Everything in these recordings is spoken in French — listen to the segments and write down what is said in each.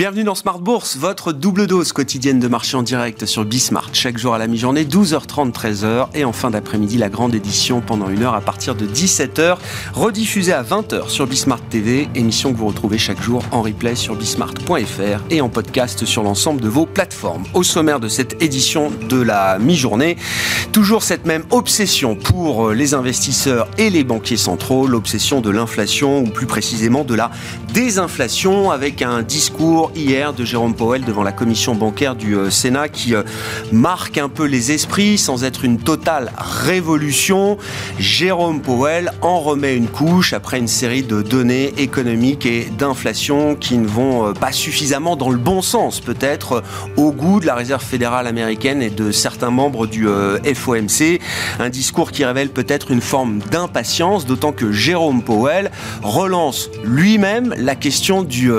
Bienvenue dans Smart Bourse, votre double dose quotidienne de marché en direct sur Bismart. Chaque jour à la mi-journée, 12h30, 13h. Et en fin d'après-midi, la grande édition pendant une heure à partir de 17h. Rediffusée à 20h sur Bismart TV. Émission que vous retrouvez chaque jour en replay sur bismart.fr et en podcast sur l'ensemble de vos plateformes. Au sommaire de cette édition de la mi-journée, toujours cette même obsession pour les investisseurs et les banquiers centraux, l'obsession de l'inflation ou plus précisément de la désinflation avec un discours hier de Jérôme Powell devant la commission bancaire du euh, Sénat qui euh, marque un peu les esprits sans être une totale révolution. Jérôme Powell en remet une couche après une série de données économiques et d'inflation qui ne vont euh, pas suffisamment dans le bon sens peut-être au goût de la Réserve fédérale américaine et de certains membres du FOMC. Un discours qui révèle peut-être une forme d'impatience, d'autant que Jérôme Powell relance lui-même la question du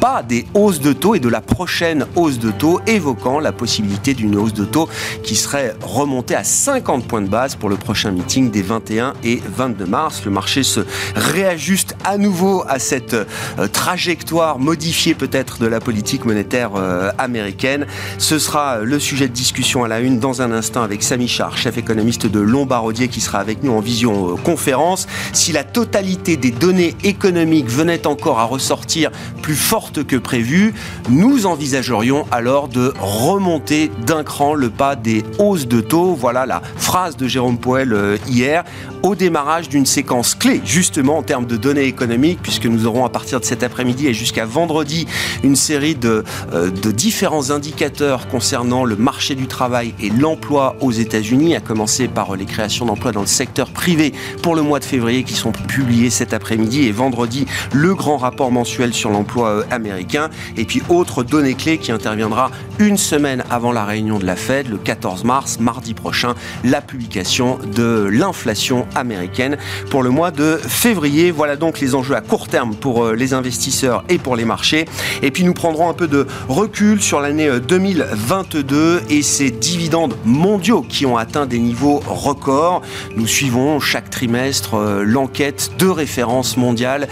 pas des hausses de taux et de la prochaine hausse de taux, évoquant la possibilité d'une hausse de taux qui serait remontée à 50 points de base pour le prochain meeting des 21 et 22 mars. Le marché se réajuste à nouveau à cette euh, trajectoire modifiée peut-être de la politique monétaire euh, américaine. Ce sera le sujet de discussion à la une dans un instant avec Samy Char, chef économiste de Lombardier, qui sera avec nous en vision conférence. Si la totalité des données économiques venait encore à ressortir plus fort que prévu, nous envisagerions alors de remonter d'un cran le pas des hausses de taux. Voilà la phrase de Jérôme Poel euh, hier au démarrage d'une séquence clé, justement en termes de données économiques, puisque nous aurons à partir de cet après-midi et jusqu'à vendredi une série de, euh, de différents indicateurs concernant le marché du travail et l'emploi aux États-Unis, à commencer par les créations d'emplois dans le secteur privé pour le mois de février qui sont publiés cet après-midi et vendredi le grand rapport mensuel sur l'emploi euh, américain et puis autre donnée clé qui interviendra une semaine avant la réunion de la Fed le 14 mars, mardi prochain, la publication de l'inflation américaine pour le mois de février. Voilà donc les enjeux à court terme pour euh, les investisseurs et pour les marchés. Et puis nous prendrons un peu de recul sur l'année 2022 euh, et ces dividendes mondiaux qui ont atteint des niveaux records. Nous suivons chaque trimestre euh, l'enquête de référence mondiale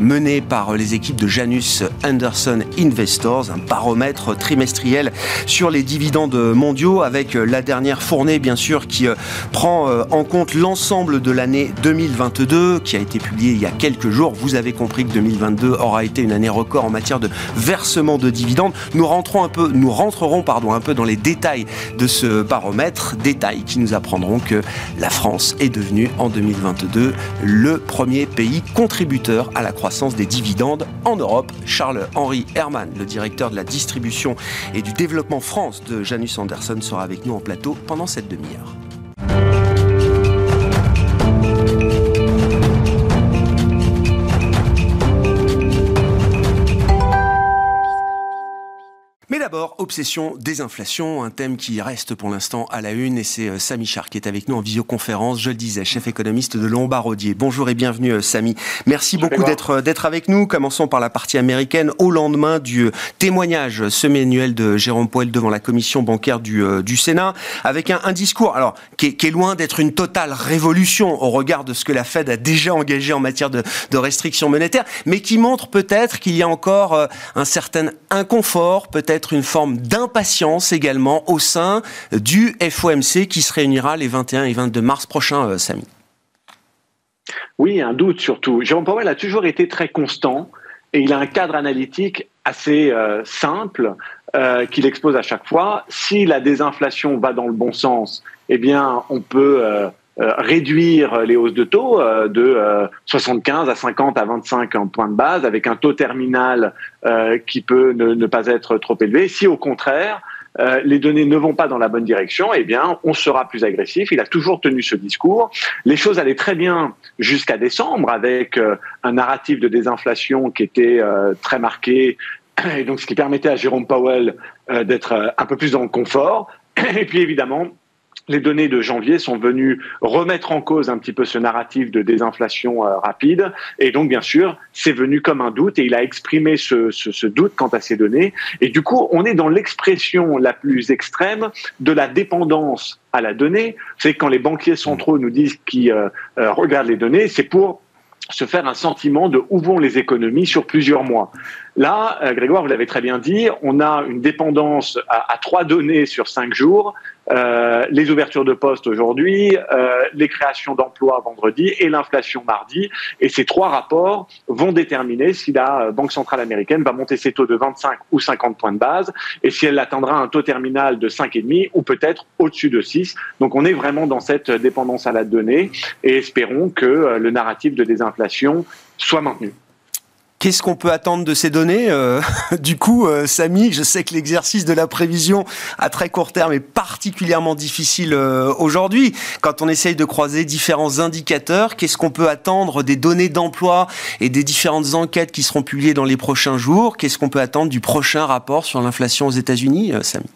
menée par les équipes de Janus Anderson Investors, un baromètre trimestriel sur les dividendes mondiaux avec la dernière fournée bien sûr qui prend en compte l'ensemble de l'année 2022 qui a été publié il y a quelques jours. Vous avez compris que 2022 aura été une année record en matière de versement de dividendes. Nous rentrerons un peu dans les détails de ce baromètre, détails qui nous apprendront que la France est devenue en 2022 le premier pays contributeur à la croissance des dividendes en Europe. Charles-Henri Herman, le directeur de la distribution et du développement France de Janus Anderson, sera avec nous en plateau pendant cette demi-heure. D'abord, obsession désinflation, un thème qui reste pour l'instant à la une et c'est euh, Samy Char qui est avec nous en visioconférence, je le disais, chef économiste de Lombardier. Bonjour et bienvenue euh, Samy. Merci beaucoup d'être euh, d'être avec nous. Commençons par la partie américaine au lendemain du témoignage semi-annuel de Jérôme Poel devant la commission bancaire du, du Sénat avec un, un discours alors qui est, qui est loin d'être une totale révolution au regard de ce que la Fed a déjà engagé en matière de, de restrictions monétaires, mais qui montre peut-être qu'il y a encore un certain inconfort, peut-être une forme d'impatience également au sein du FOMC qui se réunira les 21 et 22 mars prochains, euh, Samy. Oui, un doute surtout. Jérôme Powell a toujours été très constant et il a un cadre analytique assez euh, simple euh, qu'il expose à chaque fois. Si la désinflation va dans le bon sens, eh bien, on peut réduire les hausses de taux de 75 à 50 à 25 points de base avec un taux terminal euh, qui peut ne, pas être trop élevé. Si au contraire, euh, les données ne vont pas dans la bonne direction, eh bien, on sera plus agressif. Il a toujours tenu ce discours. Les choses allaient très bien jusqu'à décembre avec euh, un narratif de désinflation qui était très marqué et donc ce qui permettait à Jérôme Powell d'être un peu plus dans le confort. Et puis évidemment, les données de janvier sont venues remettre en cause un petit peu ce narratif de désinflation euh, rapide. Et donc, bien sûr, c'est venu comme un doute et il a exprimé ce, doute quant à ces données. Et du coup, on est dans l'expression la plus extrême de la dépendance à la donnée. C'est quand les banquiers centraux nous disent qu'ils euh, euh, regardent les données, c'est pour se faire un sentiment de où vont les économies sur plusieurs mois. Là, euh, Grégoire, vous l'avez très bien dit, on a une dépendance à, trois données sur cinq jours. Euh, les ouvertures de postes aujourd'hui, euh, les créations d'emplois vendredi et l'inflation mardi. Et ces trois rapports vont déterminer si la Banque centrale américaine va monter ses taux de 25 ou 50 points de base et si elle atteindra un taux terminal de 5,5 ou peut-être au-dessus de 6. Donc on est vraiment dans cette dépendance à la donnée et espérons que le narratif de désinflation soit maintenu. Qu'est-ce qu'on peut attendre de ces données euh, Du coup, euh, Samy, je sais que l'exercice de la prévision à très court terme est particulièrement difficile euh, aujourd'hui. Quand on essaye de croiser différents indicateurs, qu'est-ce qu'on peut attendre des données d'emploi et des différentes enquêtes qui seront publiées dans les prochains jours? Qu'est-ce qu'on peut attendre du prochain rapport sur l'inflation aux États-Unis, Samy?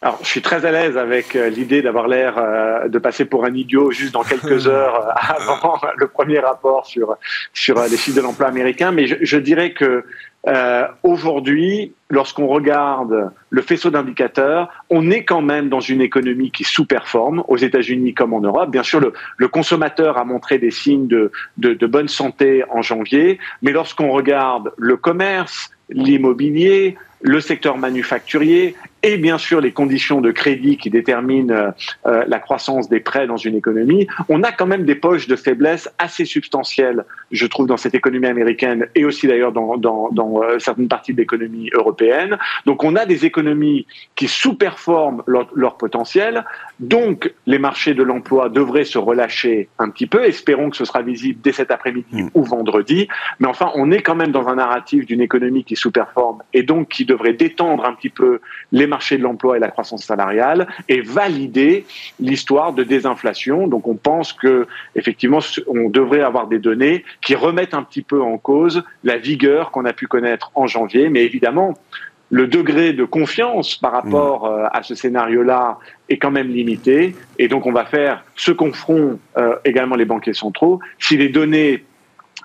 Alors, je suis très à l'aise avec euh, l'idée d'avoir l'air euh, de passer pour un idiot juste dans quelques heures euh, avant le premier rapport sur sur les chiffres de l'emploi américain, mais je, je dirais que euh, aujourd'hui, lorsqu'on regarde le faisceau d'indicateurs, on est quand même dans une économie qui sous-performe aux États-Unis comme en Europe. Bien sûr, le, le consommateur a montré des signes de, de, de bonne santé en janvier, mais lorsqu'on regarde le commerce, l'immobilier, le secteur manufacturier et bien sûr les conditions de crédit qui déterminent euh, euh, la croissance des prêts dans une économie, on a quand même des poches de faiblesse assez substantielles, je trouve, dans cette économie américaine et aussi d'ailleurs dans, dans, dans euh, certaines parties de l'économie européenne. Donc on a des économies qui sous-performent leur, leur, potentiel, donc les marchés de l'emploi devraient se relâcher un petit peu, espérons que ce sera visible dès cet après-midi mmh. ou vendredi, mais enfin on est quand même dans un narratif d'une économie qui sous-performe et donc qui devrait détendre un petit peu les marchés de l'emploi et la croissance salariale et valider l'histoire de désinflation. Donc on pense que effectivement on devrait avoir des données qui remettent un petit peu en cause la vigueur qu'on a pu connaître en janvier, mais évidemment le degré de confiance par rapport mmh. euh, à ce scénario-là est quand même limité. Et donc, on va faire ce qu'ont feront euh, également les banquiers centraux. Si les données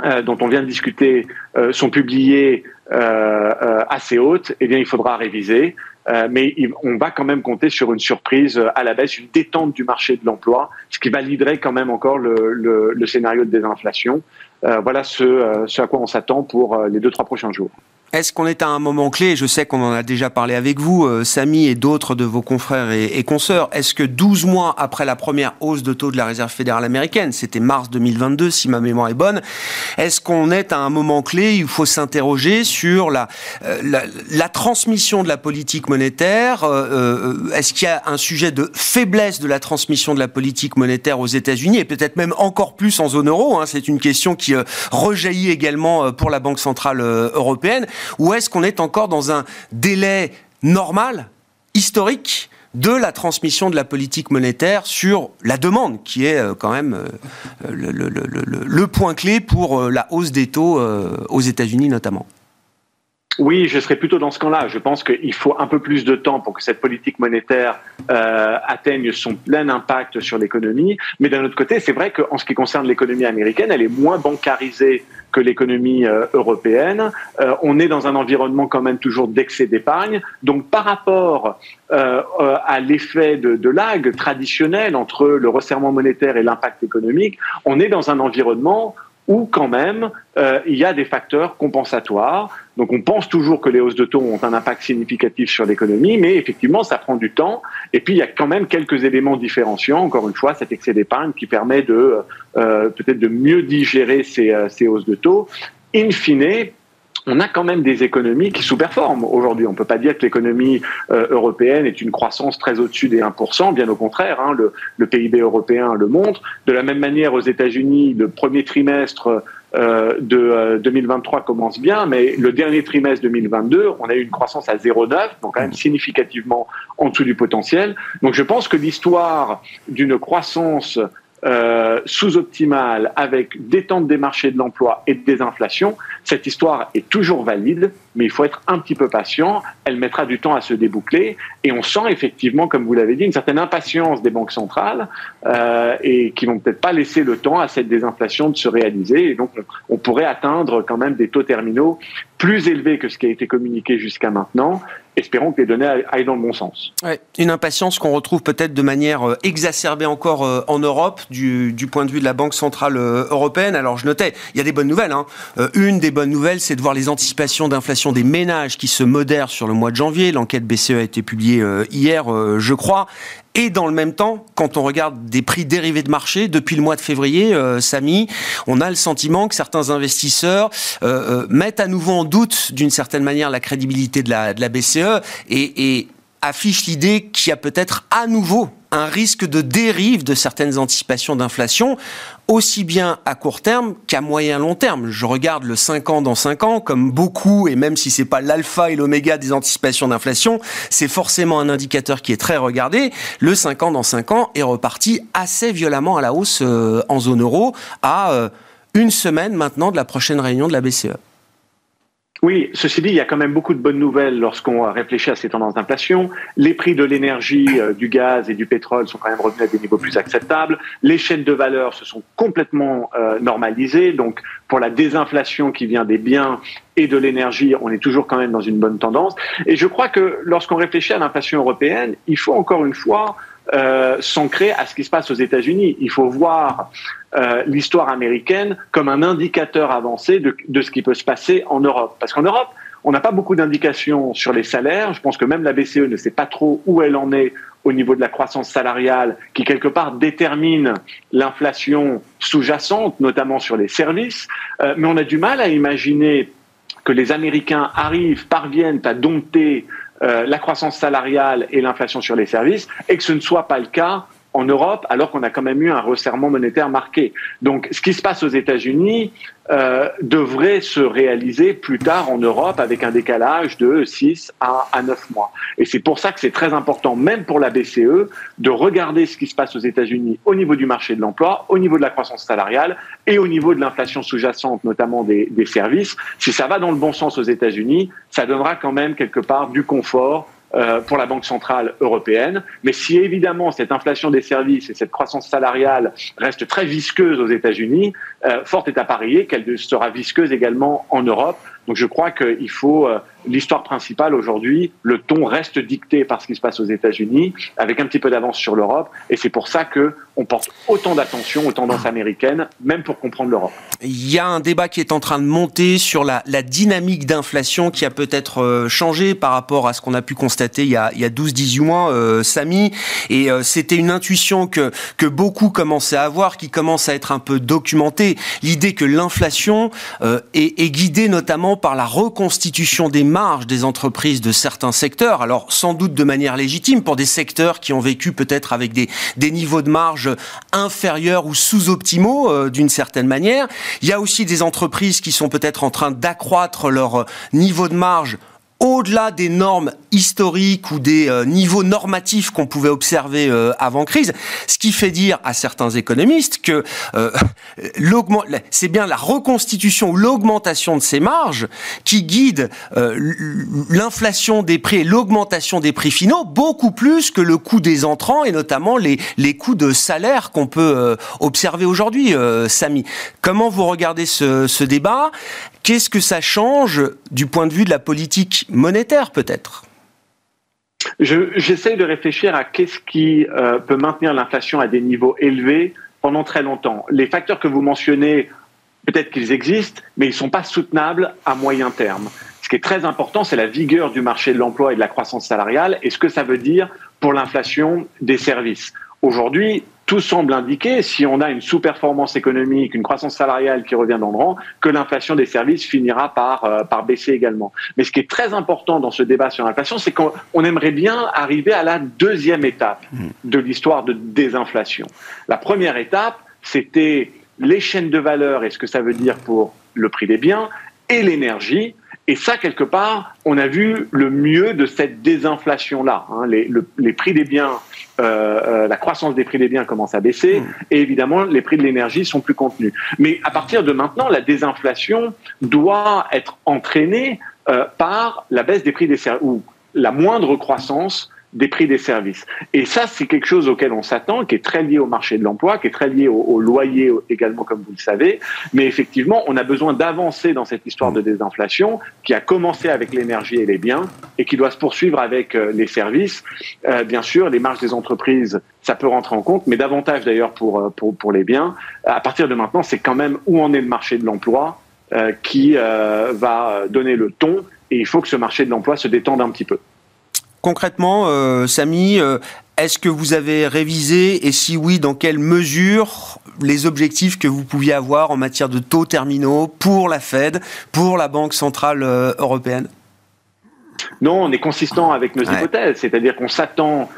euh, dont on vient de discuter sont publiées assez hautes, eh bien, il faudra réviser. Euh, mais on va quand même compter sur une surprise à la baisse, une détente du marché de l'emploi, ce qui validerait quand même encore le, le, scénario de désinflation. Euh, voilà ce, euh, ce, à quoi on s'attend pour les deux trois prochains jours. Est-ce qu'on est à un moment clé? Je sais qu'on en a déjà parlé avec vous, euh, Samy et d'autres de vos confrères et, et consoeurs. Est-ce que 12 mois après la première hausse de taux de la Réserve fédérale américaine, c'était mars 2022 si ma mémoire est bonne, est-ce qu'on est à un moment clé? Il faut s'interroger sur la, euh, la, la, transmission de la politique monétaire. Euh, est-ce qu'il y a un sujet de faiblesse de la transmission de la politique monétaire aux États-Unis et peut-être même encore plus en zone euro? Hein, C'est une question qui rejaillit également pour la Banque centrale européenne. Ou est-ce qu'on est encore dans un délai normal, historique de la transmission de la politique monétaire sur la demande, qui est euh, quand même euh, le, point clé pour euh, la hausse des taux aux États-Unis notamment? Oui, je serais plutôt dans ce camp-là. Je pense qu'il faut un peu plus de temps pour que cette politique monétaire atteigne son plein impact sur l'économie. Mais d'un autre côté, c'est vrai qu'en ce qui concerne l'économie américaine, elle est moins bancarisée que l'économie euh, européenne. Euh, on est dans un environnement quand même toujours d'excès d'épargne. Donc par rapport euh, à l'effet de, de lag traditionnel entre le resserrement monétaire et l'impact économique, on est dans un environnement où quand même euh, il y a des facteurs compensatoires. Donc on pense toujours que les hausses de taux ont un impact significatif sur l'économie, mais effectivement ça prend du temps. Et puis il y a quand même quelques éléments différenciants. Encore une fois, cet excès d'épargne qui permet de euh, peut-être de mieux digérer ces, euh, ces hausses de taux. In fine, on a quand même des économies qui sous-performent aujourd'hui. On ne peut pas dire que l'économie euh, européenne est une croissance très au-dessus des 1%, bien au contraire, hein, le, le, PIB européen le montre. De la même manière, aux États-Unis, le premier trimestre euh, de euh, 2023 commence bien, mais le dernier trimestre 2022, on a eu une croissance à 0,9, donc quand même significativement en dessous du potentiel. Donc je pense que l'histoire d'une croissance euh, sous-optimale avec détente des marchés de l'emploi et des inflations, cette histoire est toujours valide, mais il faut être un petit peu patient. Elle mettra du temps à se déboucler et on sent effectivement, comme vous l'avez dit, une certaine impatience des banques centrales euh, et qui vont peut-être pas laisser le temps à cette désinflation de se réaliser. Et donc, on, on pourrait atteindre quand même des taux terminaux plus élevés que ce qui a été communiqué jusqu'à maintenant espérons que les données aillent dans le bon sens. une impatience qu'on retrouve peut-être de manière euh, exacerbée encore euh, en Europe du, point de vue de la Banque Centrale euh, Européenne. Alors je notais, il y a des bonnes nouvelles. Hein. Une des bonnes nouvelles, c'est de voir les anticipations d'inflation des ménages qui se modèrent sur le mois de janvier. L'enquête BCE a été publiée hier, je crois. Et dans le même temps, quand on regarde des prix dérivés de marché, depuis le mois de février, euh, Samy, on a le sentiment que certains investisseurs euh, euh, mettent à nouveau en doute, d'une certaine manière, la crédibilité de la, BCE et, et affichent l'idée qu'il y a peut-être à nouveau un risque de dérive de certaines anticipations d'inflation, aussi bien à court terme qu'à moyen long terme. Je regarde le 5 ans dans 5 ans, comme beaucoup, et même si c'est pas l'alpha et l'oméga des anticipations d'inflation, c'est forcément un indicateur qui est très regardé. Le 5 ans dans 5 ans est reparti assez violemment à la hausse euh, en zone euro à euh, une semaine maintenant de la prochaine réunion de la BCE. Oui, ceci dit, il y a quand même beaucoup de bonnes nouvelles lorsqu'on réfléchit à ces tendances d'inflation. Les prix de l'énergie, euh, du gaz et du pétrole sont quand même revenus à des niveaux plus acceptables. Les chaînes de valeur se sont complètement euh, normalisées. Donc, pour la désinflation qui vient des biens et de l'énergie, on est toujours quand même dans une bonne tendance. Et je crois que lorsqu'on réfléchit à l'inflation européenne, il faut encore une fois euh, s'ancrer à ce qui se passe aux États-Unis. Il faut voir euh, l'histoire américaine comme un indicateur avancé de, ce qui peut se passer en Europe. Parce qu'en Europe, on n'a pas beaucoup d'indications sur les salaires. Je pense que même la BCE ne sait pas trop où elle en est au niveau de la croissance salariale, qui quelque part détermine l'inflation sous-jacente, notamment sur les services. Euh, mais on a du mal à imaginer que les Américains arrivent, parviennent à dompter euh, la croissance salariale et l'inflation sur les services, et que ce ne soit pas le cas en Europe, alors qu'on a quand même eu un resserrement monétaire marqué. Donc, ce qui se passe aux États-Unis euh, devrait se réaliser plus tard en Europe avec un décalage de 6 à, à 9 mois. Et c'est pour ça que c'est très important, même pour la BCE, de regarder ce qui se passe aux États-Unis au niveau du marché de l'emploi, au niveau de la croissance salariale et au niveau de l'inflation sous-jacente, notamment des, des services. Si ça va dans le bon sens aux États-Unis, ça donnera quand même quelque part du confort euh, pour la Banque centrale européenne. Mais si évidemment cette inflation des services et cette croissance salariale reste très visqueuse aux États-Unis, euh, fort est à parier qu'elle sera visqueuse également en Europe. Donc je crois qu'il faut euh, l'histoire principale aujourd'hui, le ton reste dicté par ce qui se passe aux États-Unis, avec un petit peu d'avance sur l'Europe, et c'est pour ça que on porte autant d'attention aux tendances américaines, même pour comprendre l'Europe. Il y a un débat qui est en train de monter sur la, dynamique d'inflation qui a peut-être euh, changé par rapport à ce qu'on a pu constater il y a, a 12-18 mois, euh, Samy, et c'était une intuition que, beaucoup commençaient à avoir, qui commence à être un peu documentée, l'idée que l'inflation est guidée notamment par la reconstitution des marge des entreprises de certains secteurs, alors sans doute de manière légitime pour des secteurs qui ont vécu peut-être avec des, des niveaux de marge inférieurs ou sous-optimaux euh, d'une certaine manière. Il y a aussi des entreprises qui sont peut-être en train d'accroître leur euh, niveau de marge au-delà des normes historiques ou des euh, niveaux normatifs qu'on pouvait observer euh, avant crise, ce qui fait dire à certains économistes que euh, c'est bien la reconstitution ou l'augmentation de ces marges qui guide l'inflation des prix et l'augmentation des prix finaux beaucoup plus que le coût des entrants et notamment les, les coûts de salaire qu'on peut observer aujourd'hui, Samy. Comment vous regardez ce, ce débat? Qu'est-ce que ça change du point de vue de la politique monétaire peut-être J'essaie de réfléchir à qu'est-ce qui euh, peut maintenir l'inflation à des niveaux élevés pendant très longtemps. Les facteurs que vous mentionnez, peut-être qu'ils existent, mais ils ne sont pas soutenables à moyen terme. Ce qui est très important, c'est la vigueur du marché de l'emploi et de la croissance salariale et ce que ça veut dire pour l'inflation des services. Aujourd'hui, tout semble indiquer, si on a une sous-performance économique, une croissance salariale qui revient dans le rang, que l'inflation des services finira par, euh, par baisser également. Mais ce qui est très important dans ce débat sur l'inflation, c'est qu'on aimerait bien arriver à la deuxième étape mmh. de l'histoire de désinflation. La première étape, c'était les chaînes de valeur et ce que ça veut dire pour le prix des biens et l'énergie. Et ça, quelque part, on a vu le mieux de cette désinflation-là. Hein. Les, les, prix des biens, euh, euh, la croissance des prix des biens commence à baisser, mmh. et évidemment, les prix de l'énergie sont plus contenus. Mais à partir de maintenant, la désinflation doit être entraînée euh, par la baisse des prix des services, ou la moindre croissance des prix des services. Et ça, c'est quelque chose auquel on s'attend, qui est très lié au marché de l'emploi, qui est très lié au, loyer également, comme vous le savez. Mais effectivement, on a besoin d'avancer dans cette histoire de désinflation qui a commencé avec l'énergie et les biens et qui doit se poursuivre avec euh, les services. Euh, bien sûr, les marges des entreprises, ça peut rentrer en compte, mais davantage d'ailleurs pour, euh, pour, pour les biens. À partir de maintenant, c'est quand même où en est le marché de l'emploi qui va donner le ton et il faut que ce marché de l'emploi se détende un petit peu. Concrètement, euh, Samy, euh, est-ce que vous avez révisé et si oui, dans quelle mesure les objectifs que vous pouviez avoir en matière de taux terminaux pour la Fed, pour la Banque centrale euh, européenne? Non, on est consistant avec nos hypothèses, c'est-à-dire qu'on s'attend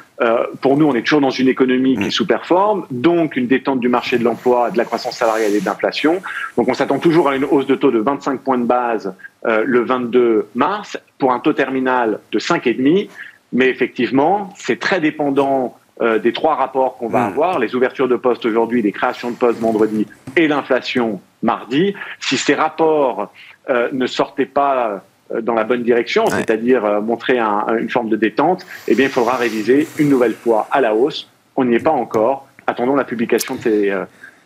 pour nous, on est toujours dans une économie qui mm. sous-performe, donc une détente du marché de l'emploi, de la croissance salariale et de l'inflation. Donc on s'attend toujours à une hausse de taux de 25 points de base le 22 mars pour un taux terminal de 5,5 mais effectivement, c'est très dépendant euh, des trois rapports qu'on va hmm. avoir, les ouvertures de postes aujourd'hui, les créations de postes vendredi et l'inflation mardi. Si ces rapports euh, ne sortaient pas euh, dans la bonne direction, c'est-à-dire montrer une forme de détente, eh bien, il faudra réviser une nouvelle fois à la hausse. On n'y est pas encore. Attendons la publication de ces,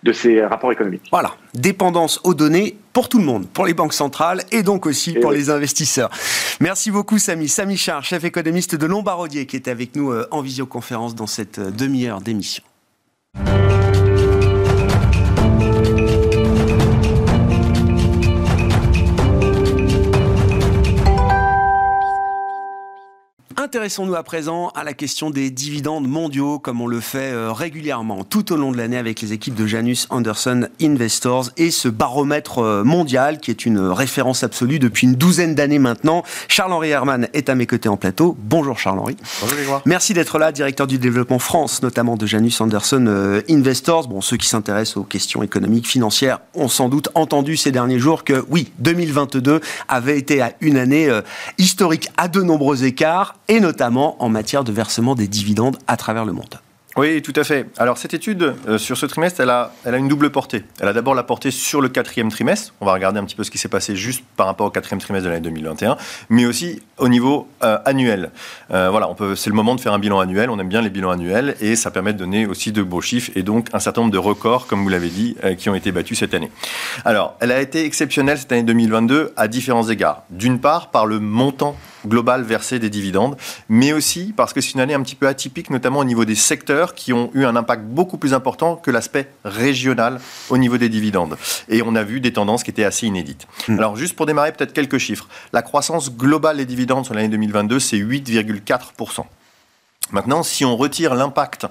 de ces rapports économiques. Voilà, dépendance aux données pour tout le monde, pour les banques centrales et donc aussi pour les investisseurs. Merci beaucoup Samy. Samy Char, chef économiste de Lombardier, qui est avec nous euh, en visioconférence dans cette euh, demi-heure d'émission. Intéressons-nous à présent à la question des dividendes mondiaux, comme on le fait euh, régulièrement tout au long de l'année avec les équipes de Janus Anderson Investors et ce baromètre euh, mondial qui est une référence absolue depuis une douzaine d'années maintenant. Charles-Henri Herman est à mes côtés en plateau. Bonjour Charles-Henri. Bonjour Merci d'être là, directeur du développement France, notamment de Janus Anderson euh, Investors. Bon, ceux qui s'intéressent aux questions économiques, financières ont sans doute entendu ces derniers jours que oui, 2022 avait été à une année historique à de nombreux écarts et notamment en matière de versement des dividendes à travers le monde. Oui, tout à fait. Alors cette étude euh, sur ce trimestre, elle a, elle a une double portée. Elle a d'abord la portée sur le quatrième trimestre. On va regarder un petit peu ce qui s'est passé juste par rapport au quatrième trimestre de l'année 2021, mais aussi au niveau euh, annuel. Euh, voilà, c'est le moment de faire un bilan annuel. On aime bien les bilans annuels et ça permet de donner aussi de beaux chiffres et donc un certain nombre de records, comme vous l'avez dit, qui ont été battus cette année. Alors, elle a été exceptionnelle cette année 2022 à différents égards. D'une part, par le montant global versé des dividendes, mais aussi parce que c'est une année un petit peu atypique, notamment au niveau des secteurs qui ont eu un impact beaucoup plus important que l'aspect régional au niveau des dividendes. Et on a vu des tendances qui étaient assez inédites. Hmm. Alors juste pour démarrer, peut-être quelques chiffres. La croissance globale des dividendes sur l'année 2022, c'est 8,4%. Maintenant, si on retire l'impact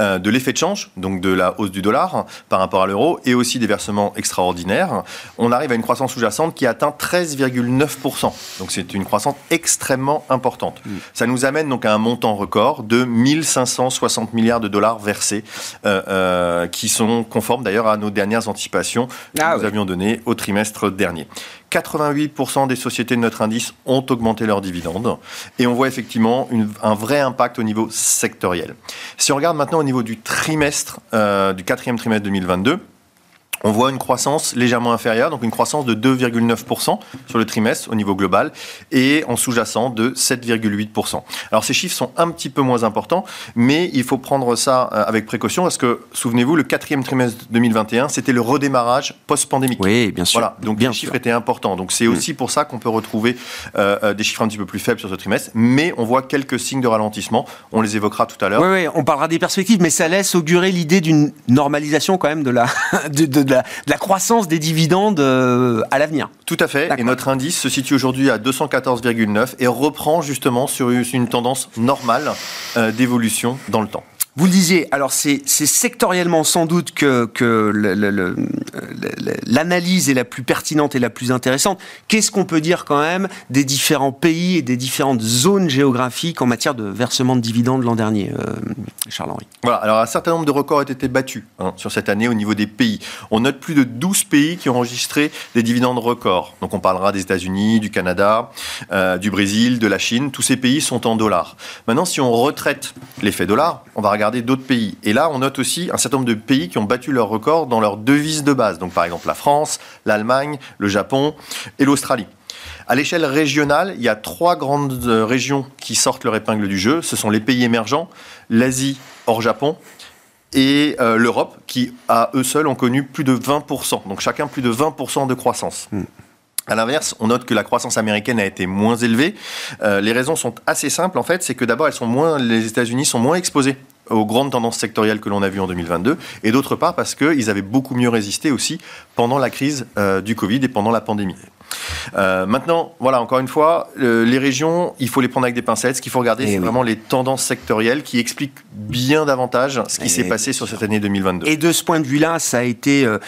euh, de l'effet de change, donc de la hausse du dollar par rapport à l'euro, et aussi des versements extraordinaires, on arrive à une croissance sous-jacente qui atteint 13,9%. Donc c'est une croissance extrêmement importante. Ça nous amène donc à un montant record de 1560 milliards de dollars versés, euh, euh, qui sont conformes d'ailleurs à nos dernières anticipations que ah nous avions données au trimestre dernier. 88% des sociétés de notre indice ont augmenté leurs dividendes. Et on voit effectivement un vrai impact au niveau sectoriel. Si on regarde maintenant au niveau du trimestre, euh, du quatrième trimestre 2022, on voit une croissance légèrement inférieure, donc une croissance de 2,9% sur le trimestre au niveau global et en sous-jacent de 7,8%. Alors ces chiffres sont un petit peu moins importants, mais il faut prendre ça euh, avec précaution parce que, souvenez-vous, le quatrième trimestre 2021, c'était le redémarrage post-pandémique. Oui, bien sûr. Voilà, donc bien les chiffres étaient importants. Donc c'est mm. aussi pour ça qu'on peut retrouver euh, euh, des chiffres un petit peu plus faibles sur ce trimestre, mais on voit quelques signes de ralentissement. On les évoquera tout à l'heure. Oui, oui, on parlera des perspectives, mais ça laisse augurer l'idée d'une normalisation quand même de la, de de la, croissance des dividendes euh, à l'avenir. Tout à fait. Et notre indice se situe aujourd'hui à 214,9 et reprend justement sur une tendance normale euh, d'évolution dans le temps. Vous le disiez, alors c'est sectoriellement sans doute que, l'analyse est la plus pertinente et la plus intéressante. Qu'est-ce qu'on peut dire quand même des différents pays et des différentes zones géographiques en matière de versement de dividendes l'an dernier, euh, Charles-Henri? Voilà, alors un certain nombre de records ont été battus hein, sur cette année au niveau des pays. On note plus de 12 pays qui ont enregistré des dividendes records. Donc on parlera des États-Unis, du Canada, euh, du Brésil, de la Chine. Tous ces pays sont en dollars. Maintenant, si on retraite l'effet dollar, on va regarder d'autres pays. Et là, on note aussi un certain nombre de pays qui ont battu leur record dans leurs devises de base. Donc, par exemple, la France, l'Allemagne, le Japon et l'Australie. À l'échelle régionale, il y a trois grandes régions qui sortent leur épingle du jeu. Ce sont les pays émergents, l'Asie hors Japon et euh, l'Europe, qui à eux seuls ont connu plus de 20%, donc chacun plus de 20% de croissance. Hmm. À l'inverse, on note que la croissance américaine a été moins élevée. Euh, les raisons sont assez simples en fait, c'est que d'abord elles sont moins, les États-Unis sont moins exposés aux grandes tendances sectorielles que l'on a vues en 2022, et d'autre part parce qu'ils avaient beaucoup mieux résisté aussi pendant la crise euh, du Covid et pendant la pandémie. Euh, maintenant, voilà, encore une fois, les régions, il faut les prendre avec des pincettes. Ce qu'il faut regarder, eh c'est vraiment les tendances sectorielles qui expliquent bien davantage ce qui s'est passé sur cette année 2022. Et de ce point de vue-là, ça a été euh,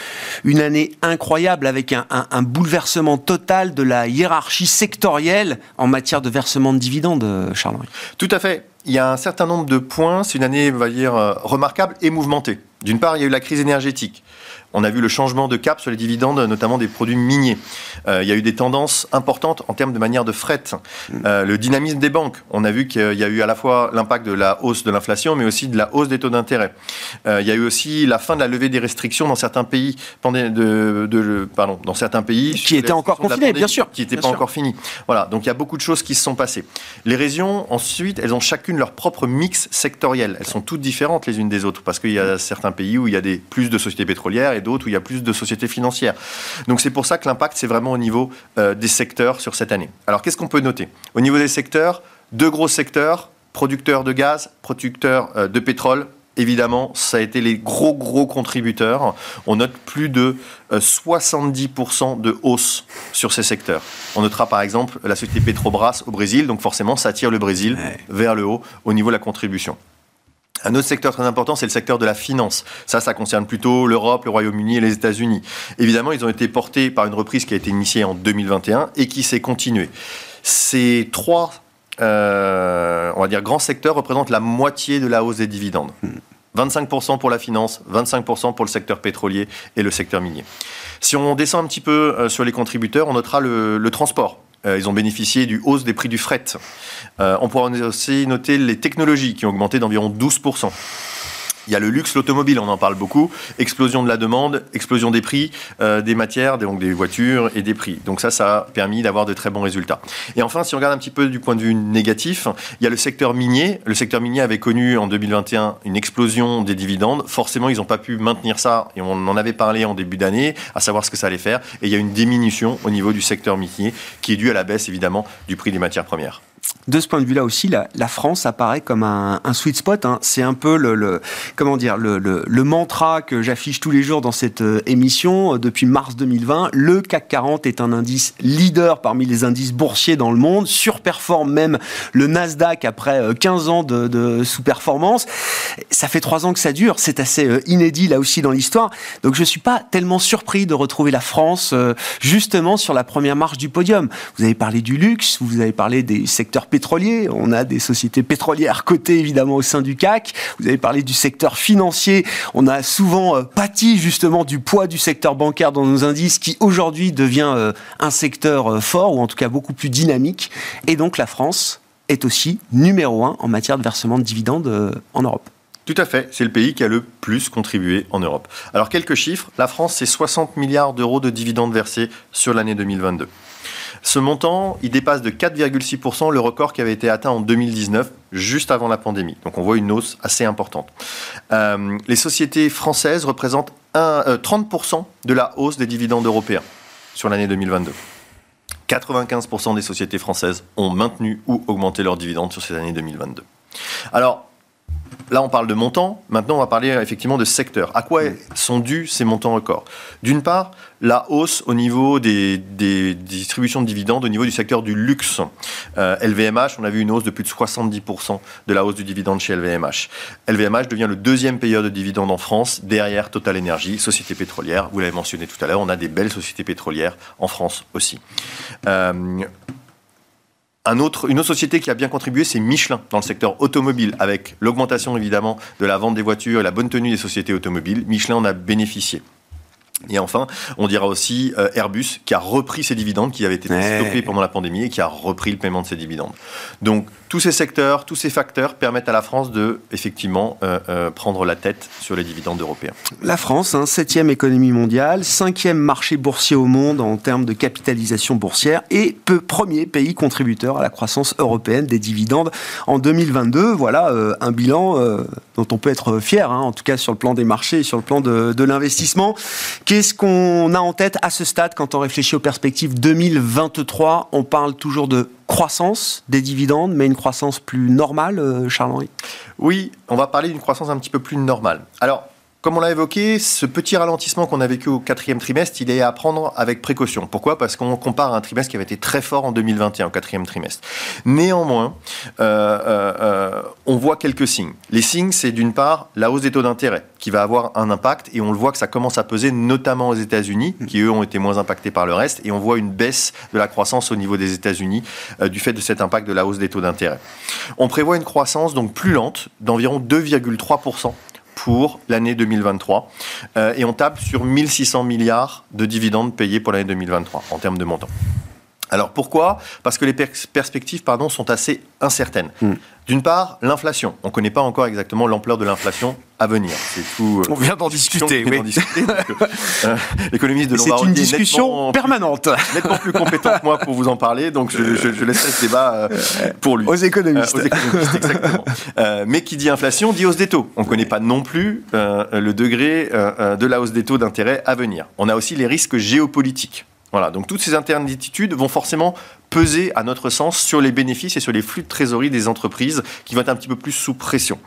une année incroyable avec un, bouleversement total de la hiérarchie sectorielle en matière de versement de dividendes, Charles. Tout à fait il y a un certain nombre de points. C'est une année, on va dire, euh, remarquable et mouvementée. D'une part, il y a eu la crise énergétique. On a vu le changement de cap sur les dividendes, notamment des produits miniers. Euh, il y a eu des tendances importantes en termes de manière de fret. Euh, le dynamisme des banques. On a vu qu'il y a eu à la fois l'impact de la hausse de l'inflation, mais aussi de la hausse des taux d'intérêt. Euh, il y a eu aussi la fin de la levée des restrictions dans certains pays, de, de, pardon, dans certains pays qui étaient encore confinés, bien sûr, qui n'étaient pas encore finis. Voilà. Donc il y a beaucoup de choses qui se sont passées. Les régions, ensuite, elles ont chacune leur propre mix sectoriel. Elles sont toutes différentes les unes des autres parce qu'il y a certains pays où il y a des, plus de sociétés pétrolières et d'autres où il y a plus de sociétés financières. Donc c'est pour ça que l'impact, c'est vraiment au niveau euh, des secteurs sur cette année. Alors qu'est-ce qu'on peut noter? Au niveau des secteurs, deux gros secteurs, producteurs de gaz, producteurs euh, de pétrole, évidemment, ça a été les gros, gros contributeurs. On note plus de 70% euh, de hausse sur ces secteurs. On notera par exemple la société Petrobras au Brésil, donc forcément, ça tire le Brésil vers le haut au niveau de la contribution. Un autre secteur très important, c'est le secteur de la finance. Ça, ça concerne plutôt l'Europe, le Royaume-Uni et les États-Unis. Évidemment, ils ont été portés par une reprise qui a été initiée en 2021 et qui s'est continuée. Ces trois, euh, on va dire, grands secteurs représentent la moitié de la hausse des dividendes. 25% pour la finance, 25% pour le secteur pétrolier et le secteur minier. Si on descend un petit peu euh, sur les contributeurs, on notera le transport. Euh, ils ont bénéficié du hausse des prix du fret. Euh, on pourra aussi noter les technologies qui ont augmenté d'environ 12%. Il y a le luxe, l'automobile, on en parle beaucoup. Explosion de la demande, explosion des prix, euh, des matières, donc des voitures et des prix. Donc ça, ça a permis d'avoir de très bons résultats. Et enfin, si on regarde un petit peu du point de vue négatif, il y a le secteur minier. Le secteur minier avait connu en 2021 une explosion des dividendes. Forcément, ils n'ont pas pu maintenir ça, et on en avait parlé en début d'année, à savoir ce que ça allait faire. Et il y a une diminution au niveau du secteur minier, qui est due à la baisse, évidemment, du prix des matières premières de ce point de vue-là aussi, la, France apparaît comme un, sweet spot. Hein. C'est un peu le, comment dire le, mantra que j'affiche tous les jours dans cette euh, émission euh, depuis mars 2020. Le CAC 40 est un indice leader parmi les indices boursiers dans le monde, surperforme même le Nasdaq après 15 euh, ans de, sous-performance. Ça fait trois ans que ça dure. C'est assez inédit là aussi dans l'histoire. Donc je suis pas tellement surpris de retrouver la France justement sur la première marche du podium. Vous avez parlé du luxe, vous avez parlé des secteurs pétrolier. On a des sociétés pétrolières cotées évidemment au sein du CAC. Vous avez parlé du secteur financier. On a souvent euh, pâti justement du poids du secteur bancaire dans nos indices qui aujourd'hui devient euh, un secteur euh, fort ou en tout cas beaucoup plus dynamique. Et donc la France est aussi numéro un en matière de versement de dividendes en Europe. Tout à fait, c'est le pays qui a le plus contribué en Europe. Alors quelques chiffres, la France, c'est 60 milliards d'euros de dividendes versés sur l'année 2022. Ce montant, il dépasse de 4,6% le record qui avait été atteint en 2019, juste avant la pandémie. Donc on voit une hausse assez importante. Euh, les sociétés françaises représentent 30% euh, de la hausse des dividendes européens sur l'année 2022. 95% des sociétés françaises ont maintenu ou augmenté leurs dividendes sur cette année 2022. Alors, Là, on parle de montants. Maintenant, on va parler effectivement de secteur. À quoi sont dus ces montants records? D'une part, la hausse au niveau des, distributions de dividendes au niveau du secteur du luxe. LVMH, euh, on a vu une hausse de plus de 70% de la hausse du dividende chez LVMH. LVMH devient le deuxième payeur de dividendes en France, derrière Total Energy, société pétrolière. Vous l'avez mentionné tout à l'heure, on a des belles sociétés pétrolières en France aussi. Euh, une autre société qui a bien contribué, c'est Michelin dans le secteur automobile, avec l'augmentation évidemment de la vente des voitures et la bonne tenue des sociétés automobiles. Michelin en a bénéficié. Et enfin, on dira aussi euh, Airbus qui a repris ses dividendes qui avaient été stoppés pendant la pandémie et qui a repris le paiement de ses dividendes. Donc tous ces secteurs, tous ces facteurs permettent à la France de effectivement euh, euh, prendre la tête sur les dividendes européens. La France, hein, septième économie mondiale, cinquième marché boursier au monde en termes de capitalisation boursière et peu, premier pays contributeur à la croissance européenne des dividendes en 2022. Voilà un bilan dont on peut être fier, hein, en tout cas sur le plan des marchés et sur le plan de, de l'investissement. Qu'est-ce qu'on a en tête à ce stade quand on réfléchit aux perspectives 2023 On parle toujours de croissance des dividendes, mais une croissance plus normale, euh, Charles-Henri? Oui, on va parler d'une croissance un petit peu plus normale. Alors, comme on l'a évoqué, ce petit ralentissement qu'on a vécu au quatrième trimestre, il est à prendre avec précaution. Pourquoi? Parce qu'on compare à un trimestre qui avait été très fort en 2021, au quatrième trimestre. Néanmoins, euh, euh, euh, on voit quelques signes. Les signes, c'est d'une part la hausse des taux d'intérêt, qui va avoir un impact, et on le voit que ça commence à peser, notamment aux États-Unis, qui eux ont été moins impactés par le reste, et on voit une baisse de la croissance au niveau des États-Unis du fait de cet impact de la hausse des taux d'intérêt. On prévoit une croissance donc plus lente, d'environ 2,3% pour l'année 2023. Euh, et on tape sur 1600 milliards de dividendes payés pour l'année 2023 en termes de montant. Alors pourquoi? Parce que les perspectives sont assez incertaines. Hmm. D'une part, l'inflation. On ne connaît pas encore exactement l'ampleur de l'inflation à venir. C'est tout. Euh, on vient d'en discuter. Oui. Euh, l'économiste de C'est une discussion permanente. nettement plus compétent que moi pour vous en parler, donc je, je, laisserai ce débat pour lui. Aux économistes. aux économistes, exactement. mais qui dit inflation dit hausse des taux. On ne connaît pas non plus le degré de la hausse des taux d'intérêt à venir. On a aussi les risques géopolitiques. Voilà, donc toutes ces interdititudes vont forcément peser, à notre sens, sur les bénéfices et sur les flux de trésorerie des entreprises qui vont être un petit peu plus sous pression.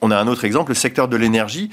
On a un autre exemple, le secteur de l'énergie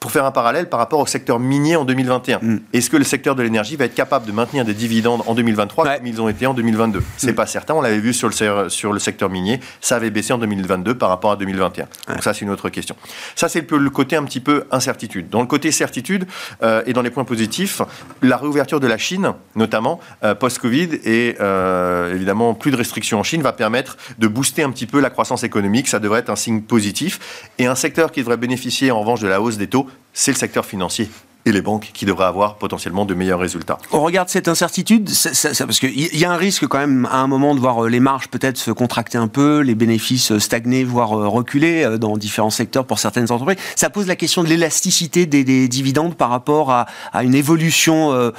pour faire un parallèle par rapport au secteur minier en 2021. Mm. Est-ce que le secteur de l'énergie va être capable de maintenir des dividendes en 2023 comme ils ont été en 2022 C'est mm. pas certain. On l'avait vu sur le, sur le secteur minier. Ça avait baissé en 2022 par rapport à 2021. Donc ça, c'est une autre question. Ça, c'est le, côté un petit peu incertitude. Dans le côté certitude euh, et dans les points positifs, la réouverture de la Chine, notamment euh, post-Covid et euh, évidemment plus de restrictions en Chine, va permettre de booster un petit peu la croissance économique. Ça devrait être un signe positif. Et un secteur qui devrait bénéficier en revanche de la hausse des taux, c'est le secteur financier et les banques qui devraient avoir potentiellement de meilleurs résultats. On regarde cette incertitude, parce qu'il y a un risque quand même à un moment de voir euh, les marges peut-être se contracter un peu, les bénéfices euh, stagner, voire euh, reculer dans différents secteurs pour certaines entreprises. Ça pose la question de l'élasticité des, dividendes par rapport à, une évolution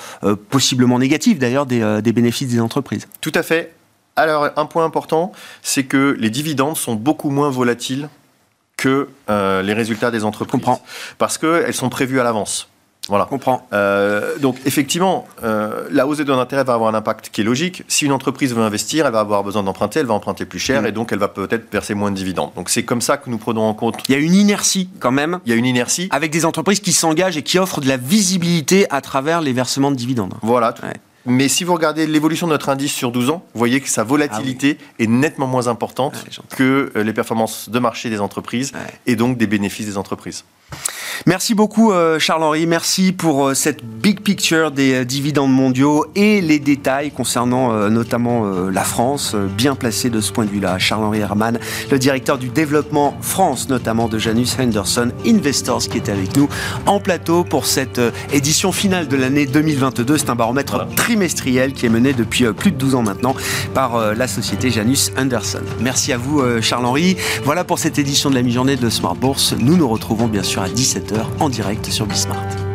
possiblement négative d'ailleurs des, des bénéfices des entreprises. Tout à fait. Alors, un point important, c'est que les dividendes sont beaucoup moins volatiles que euh, les résultats des entreprises. Comprends. Parce qu'elles sont prévues à l'avance. Voilà. Comprends. Euh, donc effectivement, euh, la hausse des taux d'intérêt va avoir un impact qui est logique. Si une entreprise veut investir, elle va avoir besoin d'emprunter, elle va emprunter plus cher mm. et donc elle va peut-être verser moins de dividendes. Donc c'est comme ça que nous prenons en compte. Il y a une inertie quand même. Il y a une inertie. Avec des entreprises qui s'engagent et qui offrent de la visibilité à travers les versements de dividendes. Voilà. Tout, mais si vous regardez l'évolution de notre indice sur 12 ans, vous voyez que sa volatilité ah est nettement moins importante que euh, les performances de marché des entreprises et donc des bénéfices des entreprises. Merci beaucoup euh, Charles-Henri, merci pour euh, cette big picture des euh, dividendes mondiaux et les détails concernant notamment la France, bien placé de ce point de vue-là. Charles-Henri Herman, le directeur du développement France, notamment de Janus Henderson Investors, qui était avec nous en plateau pour cette édition finale de l'année 2022. C'est un baromètre trimestriel qui est mené depuis plus de 12 ans maintenant par la société Janus Henderson. Merci à vous Charles-Henri. Voilà pour cette édition de la mi-journée de Smart Bourse. Nous nous retrouvons bien sûr à 17h en direct sur Bismart.